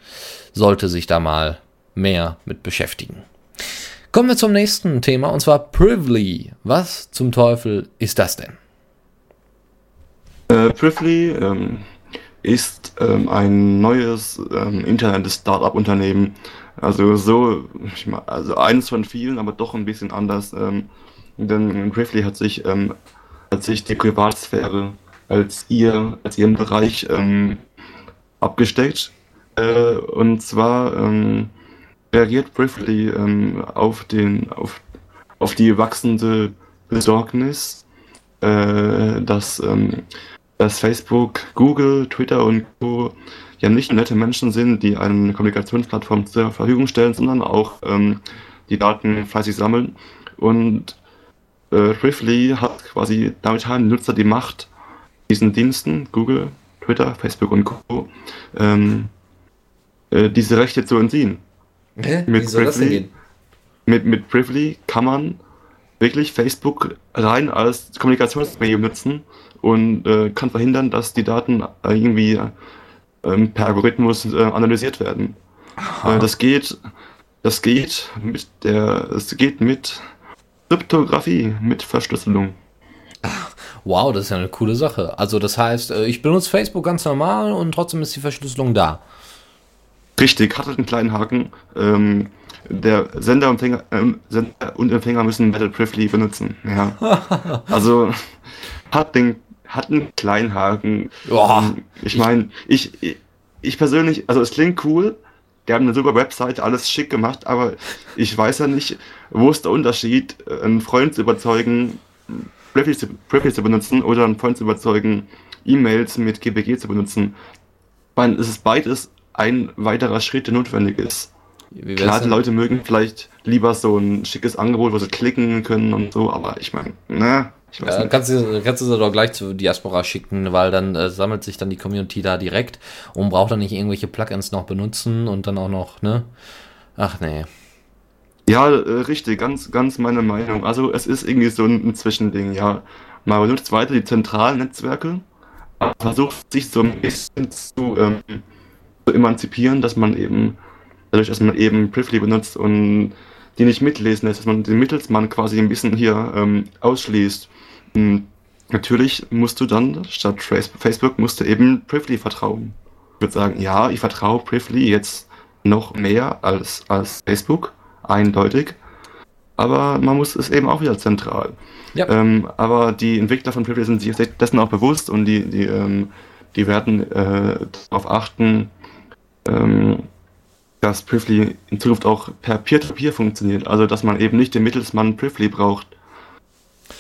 sollte sich da mal mehr mit beschäftigen. Kommen wir zum nächsten Thema und zwar Privly. Was zum Teufel ist das denn? Äh, Privly ähm, ist ähm, ein neues ähm, Internet-Startup-Unternehmen. Also so, also eines von vielen, aber doch ein bisschen anders. Ähm, denn Privly hat sich, hat sich die Privatsphäre als ihr, als ihren Bereich ähm, abgesteckt. Äh, und zwar ähm, reagiert Briefly ähm, auf, den, auf, auf die wachsende Besorgnis, äh, dass, ähm, dass Facebook, Google, Twitter und Co. ja nicht nette Menschen sind, die eine Kommunikationsplattform zur Verfügung stellen, sondern auch ähm, die Daten fleißig sammeln. Und äh, Briefly hat quasi damit haben Nutzer die Macht, diesen Diensten, Google, Twitter, Facebook und Co., ähm, äh, diese Rechte zu entziehen. Hä? Mit Wie soll das denn Privly? gehen? Mit, mit Privly kann man wirklich Facebook rein als Kommunikationsmedium nutzen und äh, kann verhindern, dass die Daten irgendwie ähm, per Algorithmus äh, analysiert werden. Äh, das geht, das geht mit der, es geht mit Kryptographie, mit Verschlüsselung. Wow, das ist ja eine coole Sache. Also das heißt, äh, ich benutze Facebook ganz normal und trotzdem ist die Verschlüsselung da. Richtig, hat halt einen kleinen Haken. Ähm, der Sender, Empfänger, ähm, Sender und Empfänger müssen Metal Privly benutzen. Ja. also hat den hat einen kleinen Haken. Boah. Ähm, ich meine, ich, ich, ich persönlich, also es klingt cool. Die haben eine super Webseite, alles schick gemacht, aber ich weiß ja nicht, wo ist der Unterschied, einen Freund zu überzeugen, Privly zu, benutzen oder einen Freund zu überzeugen, E-Mails mit GPG zu benutzen. Meine, es ist beides ein weiterer Schritt, der notwendig ist. Klar, die? Leute mögen vielleicht lieber so ein schickes Angebot, wo sie klicken können und so, aber ich meine, ne, ich weiß Ja, nicht. kannst du kannst du sie doch gleich zu Diaspora schicken, weil dann äh, sammelt sich dann die Community da direkt und braucht dann nicht irgendwelche Plugins noch benutzen und dann auch noch, ne? Ach nee. Ja, äh, richtig, ganz, ganz meine Meinung. Also es ist irgendwie so ein, ein Zwischending, ja. Man benutzt weiter die zentralen Netzwerke, aber versucht sich so ein bisschen zu, ähm, zu emanzipieren, dass man eben, dadurch, dass man eben Privly benutzt und die nicht mitlesen lässt, dass man den Mittelsmann quasi ein bisschen hier ähm, ausschließt. Hm, Natürlich musst du dann, statt Face- Facebook, musst du eben Privly vertrauen. Ich würde sagen, ja, ich vertraue Privly jetzt noch mehr als, als Facebook, eindeutig. Aber man muss es eben auch wieder zentral. Ja. Ähm, aber die Entwickler von Privly sind sich dessen auch bewusst und die, die, ähm, die werden äh, darauf achten, ähm, dass Privly in Zukunft auch per Peer-to-Peer funktioniert. Also, dass man eben nicht den Mittelsmann Privly braucht.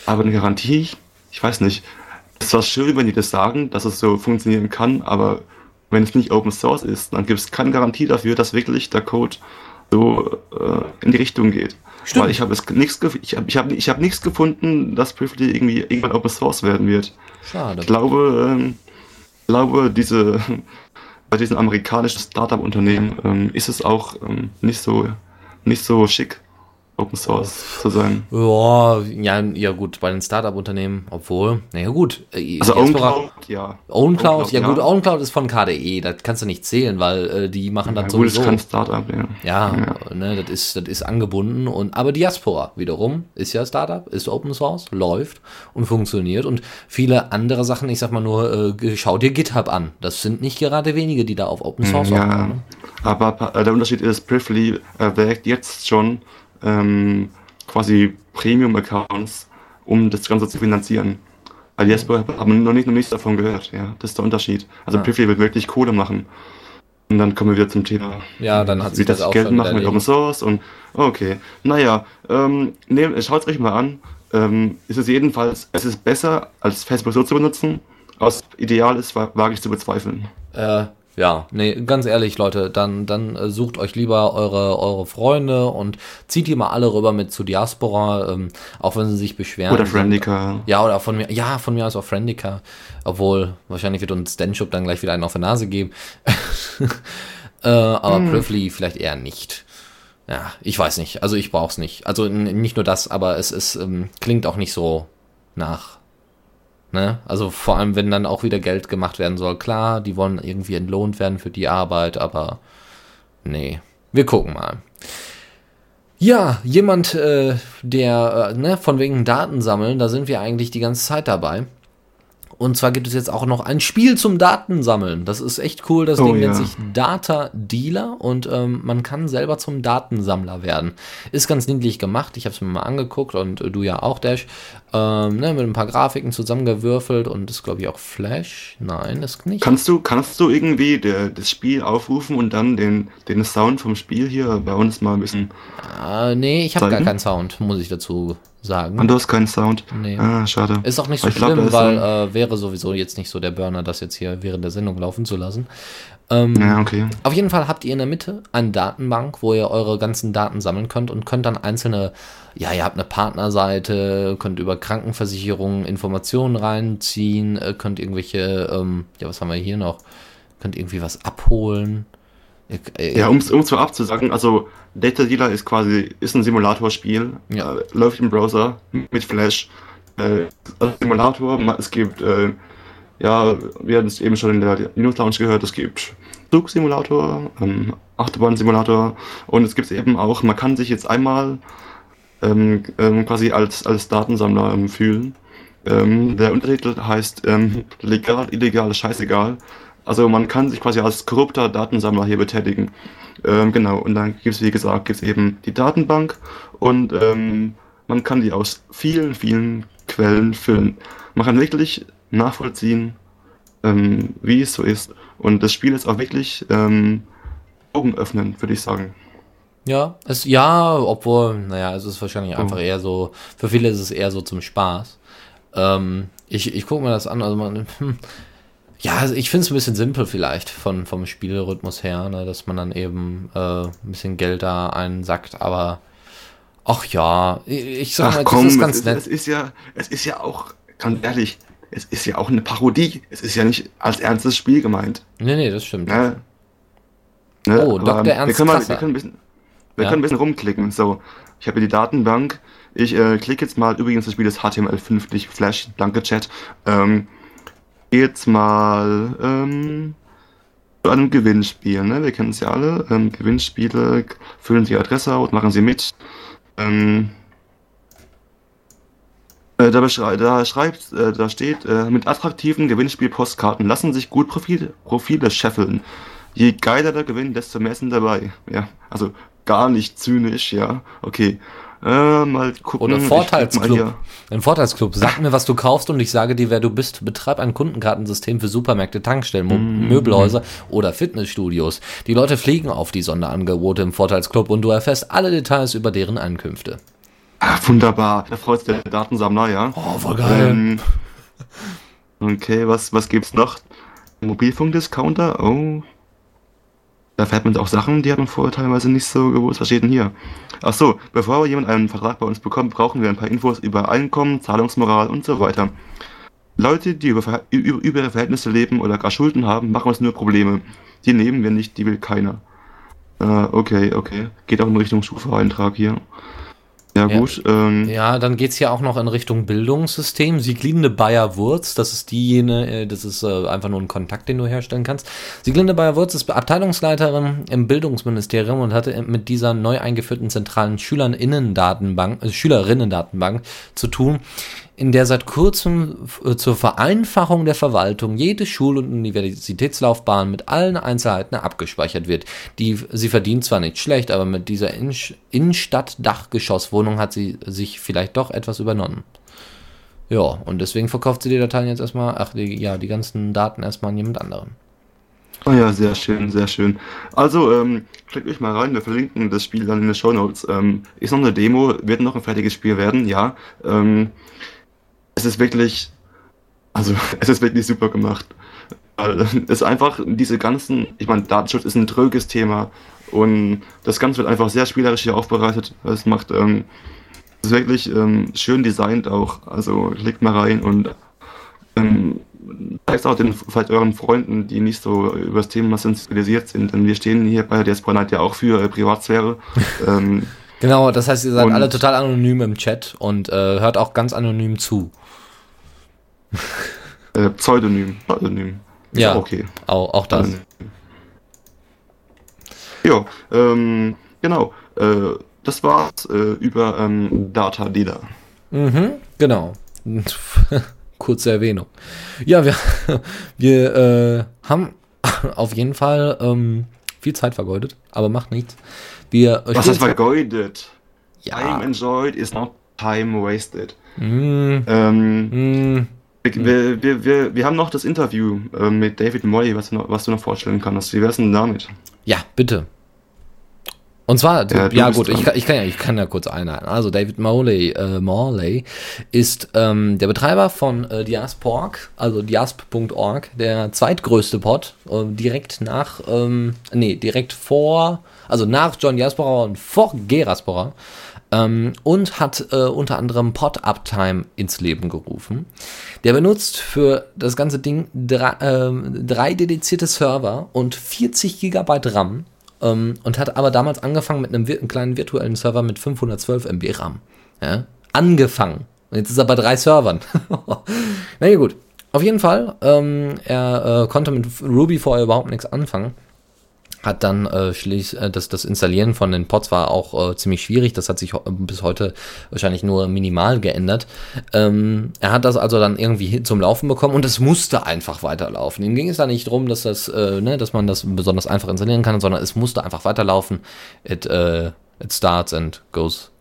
Aber eine Garantie, ich weiß nicht. Es ist zwar schön, wenn die das sagen, dass es so funktionieren kann, aber wenn es nicht Open Source ist, dann gibt es keine Garantie dafür, dass wirklich der Code so äh, in die Richtung geht. Stimmt. Weil ich habe es nichts ich habe ich hab, ich hab nichts gefunden, dass Privly irgendwie irgendwann Open Source werden wird. Schade. Ich glaube, ähm, glaube diese bei diesen amerikanischen Startup-Unternehmen ähm, ist es auch ähm, nicht so nicht so schick, Open Source zu sein. Ja, ja, ja gut, bei den Startup-Unternehmen, obwohl, naja gut. äh, Also OwnCloud, ja. OwnCloud, ja gut, OwnCloud ist von KDE, das kannst du nicht zählen, weil äh, die machen Ja, das gut, ist sowieso. kein Startup, ja. Ja, Ne, das ist, das ist angebunden und aber Diaspora wiederum ist ja Startup, ist Open Source, läuft und funktioniert und viele andere Sachen, ich sag mal nur, äh, schau dir GitHub an. Das sind nicht gerade wenige, die da auf Open Source Ja, aufbauen, ne? aber äh, der Unterschied ist, Privly erwägt jetzt schon ähm, quasi Premium-Accounts, um das Ganze zu finanzieren. Weil Diaspora haben noch nicht noch nichts davon gehört, ja. Das ist der Unterschied. Also Ah. Privly wird wirklich Kohle machen. Und dann kommen wir wieder zum Thema. Ja, dann hat wie sich das das auch Geld machen mit Open. Source und okay. Naja, ähm, nehmt, schaut es euch mal an. Ähm, ist es jedenfalls, es ist besser, als Facebook so zu benutzen. Was ideal ist, wa- wage ich zu bezweifeln. Äh, ja, nee, ganz ehrlich, Leute, dann, dann äh, sucht euch lieber eure, eure Freunde und zieht die mal alle rüber mit zu Diaspora, ähm, auch wenn sie sich beschweren. Oder Friendica. Ja, oder von mir, ja, von mir aus auch Friendica. Obwohl, wahrscheinlich wird uns Denshop dann gleich wieder einen auf die Nase geben. äh, aber Hm. Privly vielleicht eher nicht. ja, ich weiß nicht. Also ich brauch's nicht. Also nicht nur das, aber es ist, ähm, klingt auch nicht so nach. Ne? Also vor allem, wenn dann auch wieder Geld gemacht werden soll. Klar, die wollen irgendwie entlohnt werden für die Arbeit, aber nee. Wir gucken mal. Ja, jemand, äh, der, äh, ne, von wegen Daten sammeln, da sind wir eigentlich die ganze Zeit dabei. Und zwar gibt es jetzt auch noch ein Spiel zum Datensammeln. Das ist echt cool. Das Oh, Ding nennt ja. sich Data Dealer und ähm, man kann selber zum Datensammler werden. Ist ganz niedlich gemacht. Ich habe es mir mal angeguckt und äh, du ja auch, Dash. Ähm, ne, mit ein paar Grafiken zusammengewürfelt und ist, glaube ich, auch Flash. Nein, ist nicht. Kannst du, kannst du irgendwie der, das Spiel aufrufen und dann den, den Sound vom Spiel hier bei uns mal ein bisschen. äh, nee, ich habe gar keinen Sound, muss ich dazu sagen. Ah, du hast keinen Sound. Nee. Ah, schade. Ist auch nicht so Ich glaub, schlimm, ist weil so äh, wäre sowieso jetzt nicht so der Burner, das jetzt hier während der Sendung laufen zu lassen. Ähm, Ja, okay. Auf jeden Fall habt ihr in der Mitte eine Datenbank, wo ihr eure ganzen Daten sammeln könnt und könnt dann einzelne, ja, ihr habt eine Partnerseite, könnt über Krankenversicherungen Informationen reinziehen, äh, könnt irgendwelche, ähm, ja, was haben wir hier noch? Könnt irgendwie was abholen. Äh, Ja, um es vorab zu sagen, also Data Dealer ist quasi ist ein Simulatorspiel, Ja. äh, läuft im Browser mit Flash. Äh, also Simulator, es gibt, äh, ja, wir hatten es eben schon in der Linux Lounge gehört, es gibt Zugsimulator, ähm, Achterbahn-Simulator und es gibt eben auch, man kann sich jetzt einmal ähm, ähm, quasi als, als Datensammler ähm, fühlen. Ähm, der Untertitel heißt ähm, legal, illegal, scheißegal. Also man kann sich quasi als korrupter Datensammler hier betätigen. Ähm, genau, und dann gibt es, wie gesagt, gibt's eben die Datenbank und ähm, man kann die aus vielen, vielen Quellen füllen. Man kann wirklich nachvollziehen, ähm, wie es so ist. Und das Spiel ist auch wirklich ähm, Augen öffnen, würde ich sagen. Ja, es, ja, obwohl, naja, es ist wahrscheinlich Oh. einfach eher so, für viele ist es eher so zum Spaß. Ähm, ich ich gucke mir das an, also man, hm, ja, also ich finde es ein bisschen simpel vielleicht von, vom Spielrhythmus her, ne, dass man dann eben äh, ein bisschen Geld da einsackt, aber ach ja, ich, ich sag mal, Ach komm, das ist es ganz ist, nett. es ist ja, es ist ja auch, ganz ehrlich, es ist ja auch eine Parodie. Es ist ja nicht als ernstes Spiel gemeint. Nee, nee, das stimmt. Ne? Ne? Oh, aber Dr. Ernst wir können, mal, wir können ein bisschen, wir Ja. können ein bisschen rumklicken. So, ich habe hier die Datenbank. Ich äh, klicke jetzt mal, übrigens, das Spiel ist HTML5, nicht Flash, danke Chat. Ähm, jetzt mal ähm, zu einem Gewinnspiel. Ne? Wir kennen es ja alle. Ähm, Gewinnspiele, füllen Sie Adresse aus, machen Sie mit. Ähm, äh, da, da schreibt, äh, da steht, äh, mit attraktiven Gewinnspiel-Postkarten lassen sich gut Profile, Profile scheffeln. Je geiler der Gewinn, desto mehr sind dabei. Ja, also gar nicht zynisch, ja. Okay. Äh, mal gucken. Oder Vorteilsclub. Ein Vorteilsclub. Sag mir, was du kaufst und ich sage dir, wer du bist. Betreib ein Kundenkartensystem für Supermärkte, Tankstellen, Mo Mhm. Möbelhäuser oder Fitnessstudios. Die Leute fliegen auf die Sonderangebote im Vorteilsclub und du erfährst alle Details über deren Einkünfte. Ah, wunderbar. Da freut sich der Datensammler, ja. Oh, voll Ähm, okay, was, was gibt's noch? Mobilfunkdiscounter? Oh. Da fährt man auch Sachen, die hat man vorher teilweise nicht so gewusst. Was steht denn hier? Ach so, bevor jemand einen Vertrag bei uns bekommt, brauchen wir ein paar Infos über Einkommen, Zahlungsmoral und so weiter. Leute, die über, über, über ihre Verhältnisse leben oder gar Schulden haben, machen uns nur Probleme. Die nehmen wir nicht, die will keiner. Äh, okay, okay. Geht auch in Richtung Schufa-Eintrag hier. Ja, Ja. gut. Ähm, Ja, dann geht's hier auch noch in Richtung Bildungssystem. Sieglinde Bayer-Wurz, das ist diejenige, äh, das ist äh, einfach nur ein Kontakt, den du herstellen kannst. Sieglinde Bayer-Wurz ist Abteilungsleiterin im Bildungsministerium und hatte mit dieser neu eingeführten zentralen Schülerinnendatenbank, äh, Schülerinnendatenbank zu tun, in der seit kurzem äh, zur Vereinfachung der Verwaltung jede Schul- und Universitätslaufbahn mit allen Einzelheiten abgespeichert wird. Die, sie verdient zwar nicht schlecht, aber mit dieser Innenstadt-Dachgeschosswohnung hat sie sich vielleicht doch etwas übernommen. Ja, und deswegen verkauft sie die Dateien jetzt erstmal, ach, die, ja, die ganzen Daten erstmal an jemand anderen. Oh ja, sehr schön, sehr schön. Also, ähm, klickt euch mal rein, wir verlinken das Spiel dann in den Show Notes. Ähm, ist noch eine Demo, wird noch ein fertiges Spiel werden, ja. Ähm, es ist wirklich, also, es ist wirklich super gemacht. Es ist einfach diese ganzen, ich meine, Datenschutz ist ein tröges Thema und das Ganze wird einfach sehr spielerisch hier aufbereitet. Es macht, ähm, es ist wirklich ähm, schön designt auch. Also, klickt mal rein und ähm, zeigt auch den, vielleicht euren Freunden, die nicht so über das Thema sensibilisiert sind, denn wir stehen hier bei der Night ja auch für äh, Privatsphäre. ähm, Genau, das heißt, ihr seid alle total anonym im Chat und äh, hört auch ganz anonym zu. äh, Pseudonym, Pseudonym. Ist Ja. okay. Auch, auch das. Ja, ähm, genau. Äh, das war's äh, über ähm, Data Dealer. Mhm, genau. Kurze Erwähnung. Ja, wir, wir äh, haben auf jeden Fall ähm, viel Zeit vergeudet, aber macht nichts. Wir äh, Was heißt vergeudet? Time ja, enjoyed is not time wasted. mm, Ähm, mm, wir, wir, wir, wir haben noch das Interview äh, mit David Moy, was, du noch- was du noch vorstellen kannst. Wie wär's denn damit? ja, bitte. Und zwar, Ja, ja, du gut, ich kann, ich, kann ja, ich kann ja kurz einleiten. Also David Morley, äh, Morley ist ähm, der Betreiber von äh, Diasporg, also diasp.org, der zweitgrößte Pod, äh, direkt nach, ähm, nee, direkt vor, also nach John Diaspora und vor Geraspora. Ähm, und hat äh, unter anderem Pod Uptime ins Leben gerufen. Der benutzt für das ganze Ding drei, ähm, drei dedizierte Server und 40 Gigabyte RAM ähm, und hat aber damals angefangen mit einem, einem kleinen virtuellen Server mit 512 MB RAM. Ja? Angefangen. Und jetzt ist er bei drei Servern. Na ja, gut. Auf jeden Fall, ähm, er äh, konnte mit Ruby vorher überhaupt nichts anfangen hat dann äh, schließ, äh, das, das Installieren von den Pods war auch äh, ziemlich schwierig. Das hat sich bis heute wahrscheinlich nur minimal geändert. Ähm, er hat das also dann irgendwie zum Laufen bekommen und es musste einfach weiterlaufen. Ihm ging es da nicht drum, dass das, äh, ne, dass man das besonders einfach installieren kann, sondern es musste einfach weiterlaufen. It, äh, it starts and goes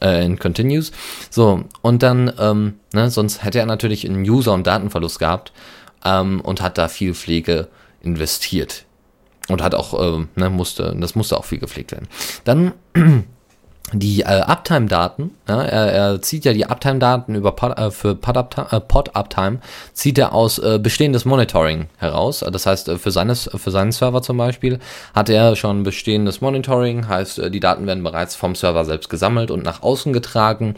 äh, and continues. So, und dann, ähm, ne, sonst hätte er natürlich einen User- und Datenverlust gehabt ähm, und hat da viel Pflege investiert und hat auch, ähm, ne, musste, das musste auch viel gepflegt werden. Dann die äh, Uptime-Daten, ja, er, er zieht ja die Uptime-Daten über Pod, äh, für Pod Uptime, äh, Pod Uptime, zieht er aus äh, bestehendes Monitoring heraus. Das heißt, äh, für, seines, für seinen Server zum Beispiel hat er schon bestehendes Monitoring, heißt, äh, die Daten werden bereits vom Server selbst gesammelt und nach außen getragen.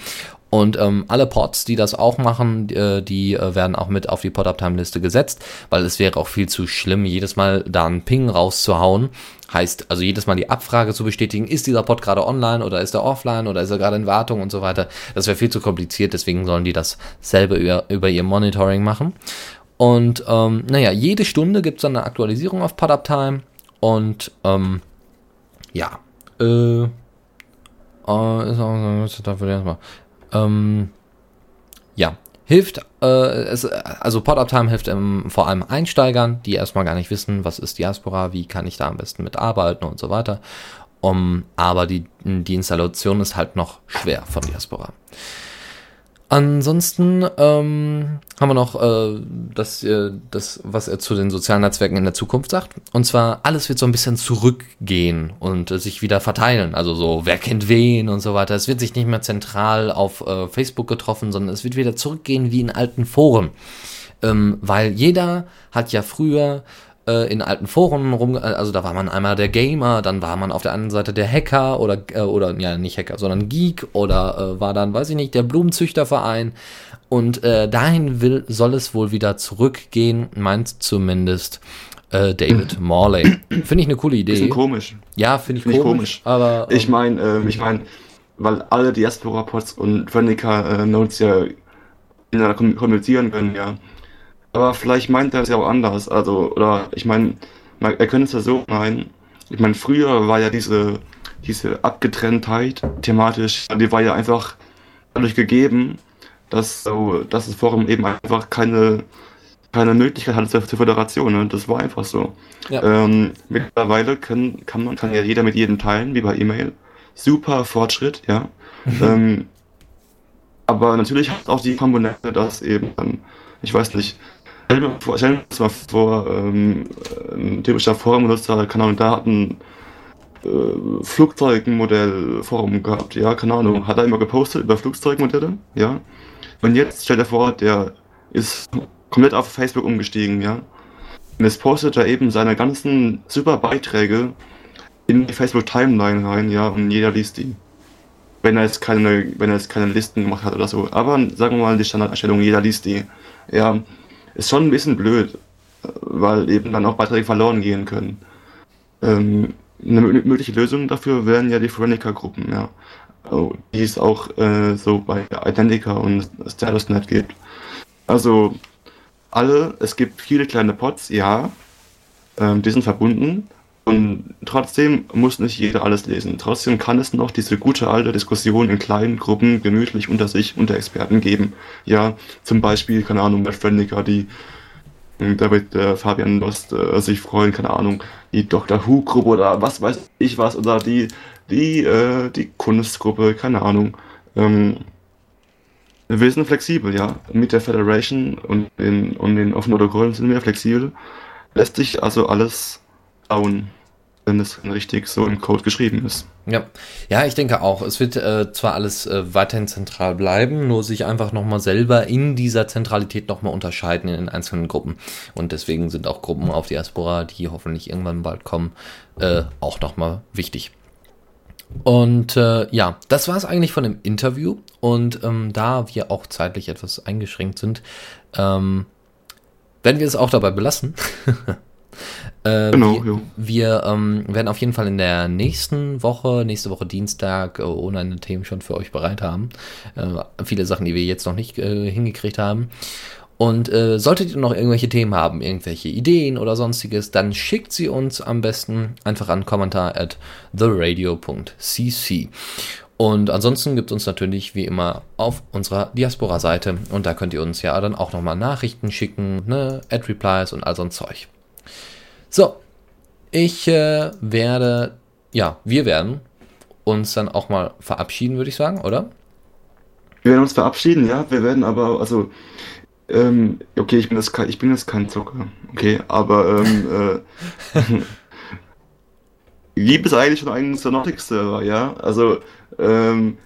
Und ähm, alle Pods, die das auch machen, äh, die äh, werden auch mit auf die Pod-Uptime-Liste gesetzt, weil es wäre auch viel zu schlimm, jedes Mal da einen Ping rauszuhauen. Heißt, also jedes Mal die Abfrage zu bestätigen, ist dieser Pod gerade online oder ist er offline oder ist er gerade in Wartung und so weiter. Das wäre viel zu kompliziert, deswegen sollen die das selber über, über ihr Monitoring machen. Und ähm, naja, jede Stunde gibt es dann eine Aktualisierung auf Pod-Uptime und ähm, ja, äh, äh, ist auch so, dafür erstmal. Ähm, ja, hilft, äh, es, also Pod Uptime hilft ähm, vor allem Einsteigern, die erstmal gar nicht wissen, was ist Diaspora, wie kann ich da am besten mitarbeiten und so weiter. Um, aber die, die Installation ist halt noch schwer von Diaspora. Ansonsten ähm, haben wir noch äh, das, äh, das, was er zu den sozialen Netzwerken in der Zukunft sagt. Und zwar, alles wird so ein bisschen zurückgehen und äh, sich wieder verteilen. Also so, wer kennt wen und so weiter. Es wird sich nicht mehr zentral auf äh, Facebook getroffen, sondern es wird wieder zurückgehen wie in alten Foren. Ähm, weil jeder hat ja früher äh, in alten Foren rum, äh, also da war man einmal der Gamer, dann war man auf der anderen Seite der Hacker oder, äh, oder ja, nicht Hacker, sondern Geek oder äh, war dann, weiß ich nicht, der Blumenzüchterverein. Und äh, dahin will, soll es wohl wieder zurückgehen, meint zumindest äh, David Morley. Finde ich eine coole Idee. Bisschen komisch. Ja, finde ich, Finde ich komisch, komisch. Aber Ich ähm, meine, ähm, ich meine, weil alle Diaspora-Pods und Veronica-Notes ja miteinander kom- kommunizieren können, ja. Aber vielleicht meint er es ja auch anders. Also, oder ich meine, er könnte es ja so meinen. Ich meine, früher war ja diese, diese Abgetrenntheit thematisch, die war ja einfach dadurch gegeben, dass, so, dass das Forum eben einfach keine, keine Möglichkeit hatte zur, zur Föderation. Ne? Das war einfach so. Ja. Ähm, mittlerweile können, kann man kann ja jeder mit jedem teilen, wie bei E-Mail. Super Fortschritt, ja. ähm, aber natürlich hat auch die Komponente, dass eben dann, ich weiß nicht, stell dir mal vor, stell dir das mal vor ähm, ein typischer Forum-Benutzer, keine Ahnung, da hat ein äh, Flugzeugmodell Forum gehabt, ja, keine Ahnung, hat er immer gepostet über Flugzeugmodelle, ja. Und jetzt stell dir vor, der ist komplett auf Facebook umgestiegen, ja. Und jetzt postet er eben seine ganzen super Beiträge in die Facebook Timeline rein, ja, und jeder liest die. Wenn er jetzt keine, wenn er jetzt keine Listen gemacht hat oder so. Aber sagen wir mal die Standardeinstellung, jeder liest die. Ja. Ist schon ein bisschen blöd, weil eben dann auch Beiträge verloren gehen können. Ähm, eine mögliche Lösung dafür wären ja die Forenica-Gruppen, ja. Oh, die es auch äh, so bei Identica und StatusNet gibt. Also alle, es gibt viele kleine Pods, ja, ähm, die sind verbunden und trotzdem muss nicht jeder alles lesen. Trotzdem kann es noch diese gute alte Diskussion in kleinen Gruppen gemütlich unter sich, unter Experten geben. Ja, zum Beispiel, keine Ahnung, bei Friendica, die da wird äh, Fabian Lost äh, sich freuen, keine Ahnung, die Dr. Who-Gruppe oder was weiß ich was, oder die, die, äh, die Kunstgruppe, keine Ahnung. Ähm, wir sind flexibel, ja. Mit der Federation und den, und den offenen Protokollen sind wir flexibel. Lässt sich also alles bauen wenn es richtig so im Code geschrieben ist. Ja, ja, ich denke auch. Es wird äh, zwar alles äh, weiterhin zentral bleiben, nur sich einfach nochmal selber in dieser Zentralität nochmal unterscheiden in den einzelnen Gruppen. Und deswegen sind auch Gruppen auf Diaspora, die hoffentlich irgendwann bald kommen, äh, auch nochmal wichtig. Und äh, ja, das war es eigentlich von dem Interview. Und ähm, da wir auch zeitlich etwas eingeschränkt sind, ähm, werden wir es auch dabei belassen. Äh, genau, wir, wir ähm, werden auf jeden Fall in der nächsten Woche, nächste Woche Dienstag, äh, ohne eine Themen schon für euch bereit haben. Äh, viele Sachen, die wir jetzt noch nicht äh, hingekriegt haben. Und äh, solltet ihr noch irgendwelche Themen haben, irgendwelche Ideen oder sonstiges, dann schickt sie uns am besten einfach an kommentar at theradio.cc. Und ansonsten gibt es uns natürlich wie immer auf unserer Diaspora-Seite und da könnt ihr uns ja dann auch nochmal Nachrichten schicken, ne, Ad-Replies und all so ein Zeug. So, ich äh, werde, ja, wir werden uns dann auch mal verabschieden, würde ich sagen, oder? Wir werden uns verabschieden, ja. Wir werden aber, also, ähm, okay, ich bin jetzt kein, ich bin jetzt kein Zucker, okay, aber ähm, äh, gibt es eigentlich schon einen Sonotic-Server, ja? Also, ähm,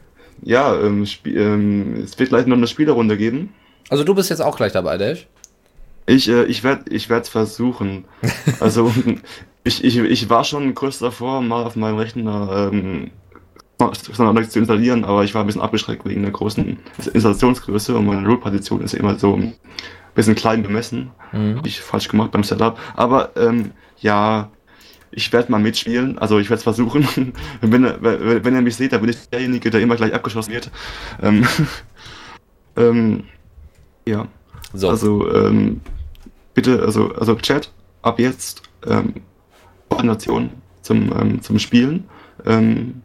ja, ähm, ähm, es wird gleich noch eine Spielerrunde geben. Also du bist jetzt auch gleich dabei, Dash? Ich, äh, ich werde ich es versuchen. Also, ich, ich, ich war schon kurz davor, mal auf meinem Rechner ähm, zu installieren, aber ich war ein bisschen abgeschreckt wegen der großen Installationsgröße und meine Root-Partition ist immer so ein bisschen klein bemessen. Mhm. Habe ich falsch gemacht beim Setup. Aber ähm, ja, ich werde mal mitspielen, also ich werde es versuchen. wenn, wenn, wenn ihr mich seht, dann bin ich derjenige, der immer gleich abgeschossen wird. Ähm, ähm, ja. So. Also, ähm, bitte, also, also Chat, ab jetzt ähm, Koordination zum, ähm, zum Spielen. Ähm,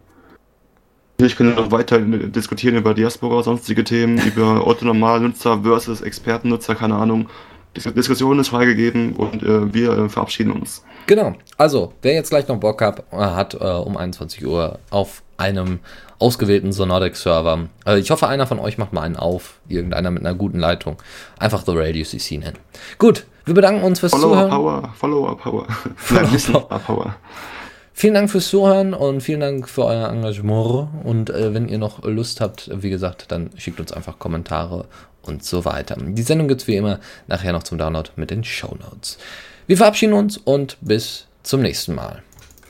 Natürlich können wir noch weiter diskutieren über Diaspora, sonstige Themen, über Otto-Normalnutzer versus Expertennutzer, keine Ahnung. Die Diskussion ist freigegeben und äh, wir äh, verabschieden uns. Genau. Also, wer jetzt gleich noch Bock hat, äh, hat äh, um 21 Uhr auf einem ausgewählten Sonotic-Server. Also ich hoffe, einer von euch macht mal einen auf. Irgendeiner mit einer guten Leitung. Einfach The Radio CC nennen. Gut, wir bedanken uns fürs Follower Zuhören. Power, Follower Power. Follower Power. Vielen Dank fürs Zuhören und vielen Dank für euer Engagement. Und äh, wenn ihr noch Lust habt, wie gesagt, dann schickt uns einfach Kommentare und so weiter. Die Sendung gibt es wie immer nachher noch zum Download mit den Show Notes. Wir verabschieden uns und bis zum nächsten Mal.